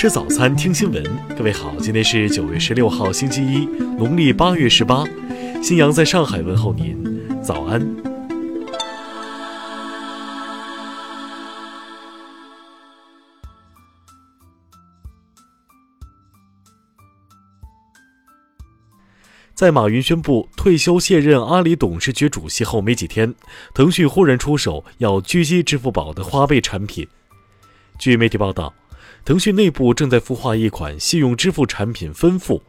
吃早餐，听新闻。各位好，今天是九月十六号，星期一，农历八月十八。新阳在上海问候您，早安。在马云宣布退休卸任阿里董事局主席后没几天，腾讯忽然出手要狙击支付宝的花呗产品。据媒体报道，腾讯内部正在孵化一款信用支付产品“分付”，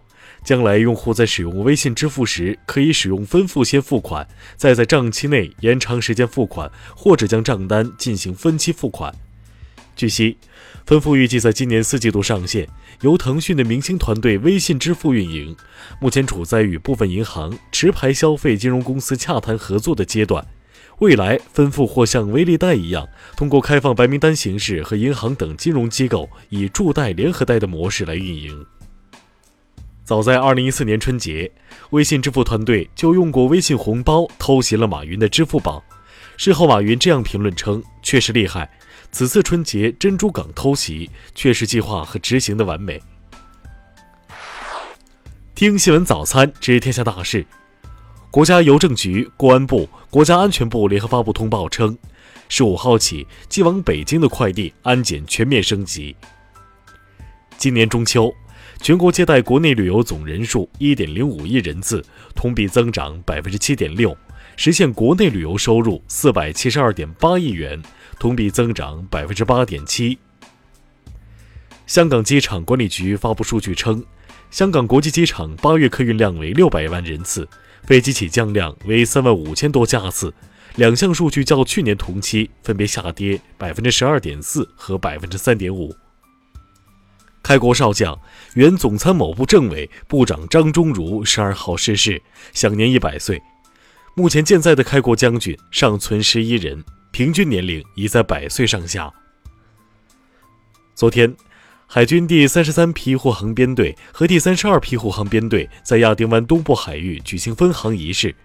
将来用户在使用微信支付时，可以使用分付先付款，再在账期内延长时间付款，或者将账单进行分期付款。据悉，分付预计在今年四季度上线，由腾讯的明星团队微信支付运营，目前处在与部分银行、持牌消费金融公司洽谈合作的阶段。未来，分付或像微粒贷一样，通过开放白名单形式和银行等金融机构以助贷联合贷的模式来运营。早在2014年春节，微信支付团队就用过微信红包偷袭了马云的支付宝。事后，马云这样评论称：“确实厉害。”此次春节珍珠港偷袭确实计划和执行的完美。听新闻早餐知天下大事。国家邮政局、公安部、国家安全部联合发布通报称，十五号起，寄往北京的快递安检全面升级。今年中秋，全国接待国内旅游总人数一点零五亿人次，同比增长百分之七点六，实现国内旅游收入四百七十二点八亿元。同比增长百分之八点七。香港机场管理局发布数据称，香港国际机场八月客运量为六百万人次，飞机起降量为三万五千多架次，两项数据较去年同期分别下跌百分之十二点四和百分之三点五。开国少将、原总参谋部政委、部长张忠儒十二号逝世，享年一百岁。目前健在的开国将军尚存十一人。平均年龄已在百岁上下。昨天，海军第三十三批护航编队和第三十二批护航编队在亚丁湾东部海域举行分航仪式。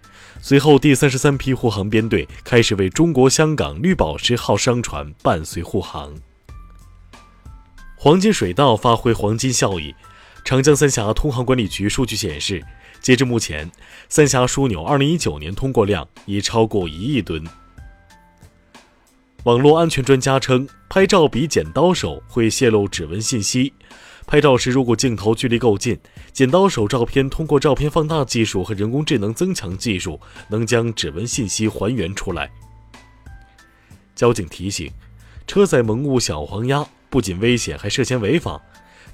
随后，第三十三批护航编队开始为中国香港绿宝石号商船伴随护航。黄金水道发挥黄金效益。长江三峡通航管理局数据显示，截至目前，三峡枢纽二零一九年通过量已超过一亿吨。网络安全专家称，拍照比剪刀手会泄露指纹信息。拍照时，如果镜头距离够近，剪刀手照片通过照片放大技术和人工智能增强技术，能将指纹信息还原出来。交警提醒：车载萌物小黄鸭不仅危险，还涉嫌违法。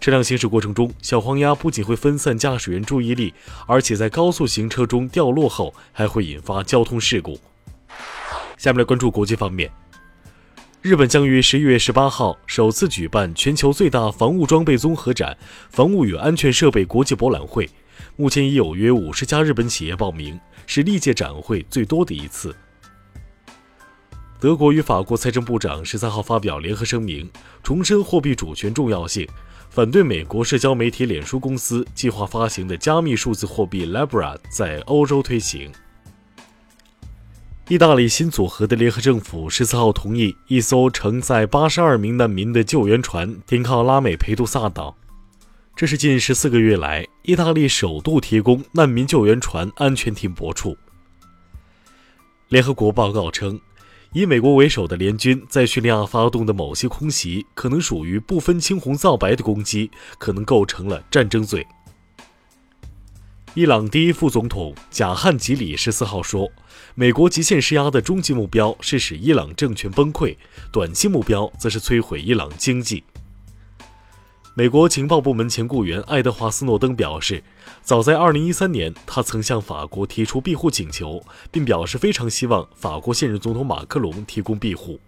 车辆行驶过程中，小黄鸭不仅会分散驾驶员注意力，而且在高速行车中掉落后，还会引发交通事故。下面来关注国际方面。日本将于十一月十八号首次举办全球最大防务装备综合展——防务与安全设备国际博览会。目前已有约五十家日本企业报名，是历届展会最多的一次。德国与法国财政部长十三号发表联合声明，重申货币主权重要性，反对美国社交媒体脸书公司计划发行的加密数字货币 Libra 在欧洲推行。意大利新组合的联合政府十四号同意一艘承载八十二名难民的救援船停靠拉美佩杜萨岛，这是近十四个月来意大利首度提供难民救援船安全停泊处。联合国报告称，以美国为首的联军在叙利亚发动的某些空袭可能属于不分青红皂白的攻击，可能构成了战争罪。伊朗第一副总统贾汉吉里十四号说：“美国极限施压的终极目标是使伊朗政权崩溃，短期目标则是摧毁伊朗经济。”美国情报部门前雇员爱德华斯诺登表示，早在2013年，他曾向法国提出庇护请求，并表示非常希望法国现任总统马克龙提供庇护。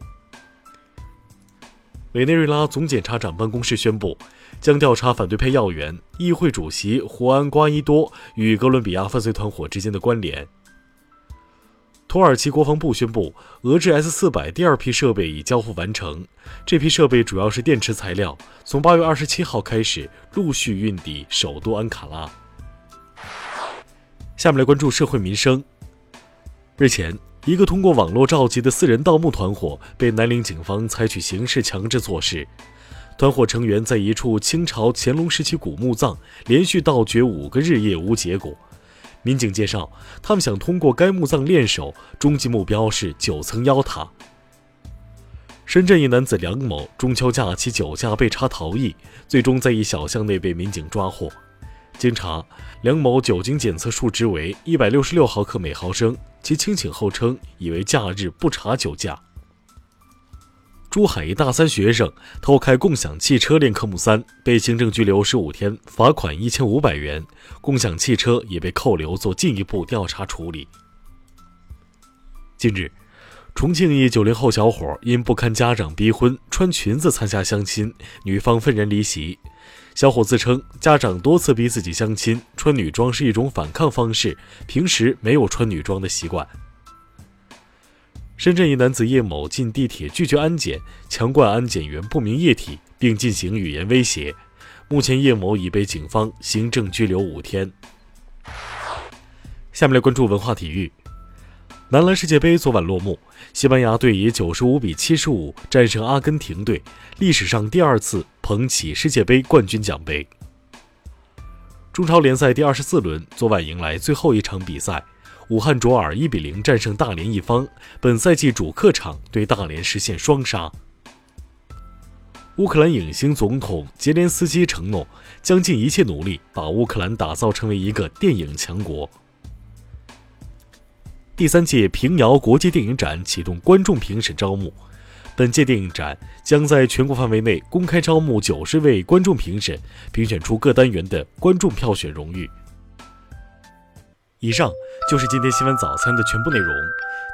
委内瑞拉总检察长办公室宣布。将调查反对派要员、议会主席胡安·瓜伊多与哥伦比亚犯罪团伙之间的关联。土耳其国防部宣布，俄制 S-400 第二批设备已交付完成。这批设备主要是电池材料，从8月27号开始陆续运抵首都安卡拉。下面来关注社会民生。日前，一个通过网络召集的四人盗墓团伙被南陵警方采取刑事强制措施。团伙成员在一处清朝乾隆时期古墓葬连续盗掘五个日夜无结果。民警介绍，他们想通过该墓葬练手，终极目标是九层妖塔。深圳一男子梁某中秋假期酒驾被查逃逸，最终在一小巷内被民警抓获。经查，梁某酒精检测数值为一百六十六毫克每毫升，其清醒后称以为假日不查酒驾。珠海一大三学生偷开共享汽车练科目三，被行政拘留十五天，罚款一千五百元，共享汽车也被扣留做进一步调查处理。近日。重庆一九零后小伙因不堪家长逼婚，穿裙子参加相亲，女方愤然离席。小伙自称，家长多次逼自己相亲，穿女装是一种反抗方式，平时没有穿女装的习惯。深圳一男子叶某进地铁拒绝安检，强灌安检员不明液体，并进行语言威胁。目前，叶某已被警方行政拘留五天。下面来关注文化体育。男篮世界杯昨晚落幕，西班牙队以九十五比七十五战胜阿根廷队，历史上第二次捧起世界杯冠军奖杯。中超联赛第二十四轮昨晚迎来最后一场比赛，武汉卓尔一比零战胜大连一方，本赛季主客场对大连实现双杀。乌克兰影星总统杰连斯基承诺将尽一切努力把乌克兰打造成为一个电影强国。第三届平遥国际电影展启动观众评审招募，本届电影展将在全国范围内公开招募九十位观众评审，评选出各单元的观众票选荣誉。以上就是今天新闻早餐的全部内容，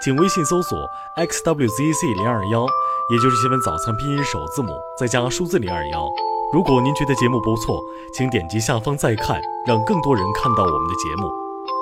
请微信搜索 xwzc 零二幺，也就是新闻早餐拼音首字母再加数字零二幺。如果您觉得节目不错，请点击下方再看，让更多人看到我们的节目。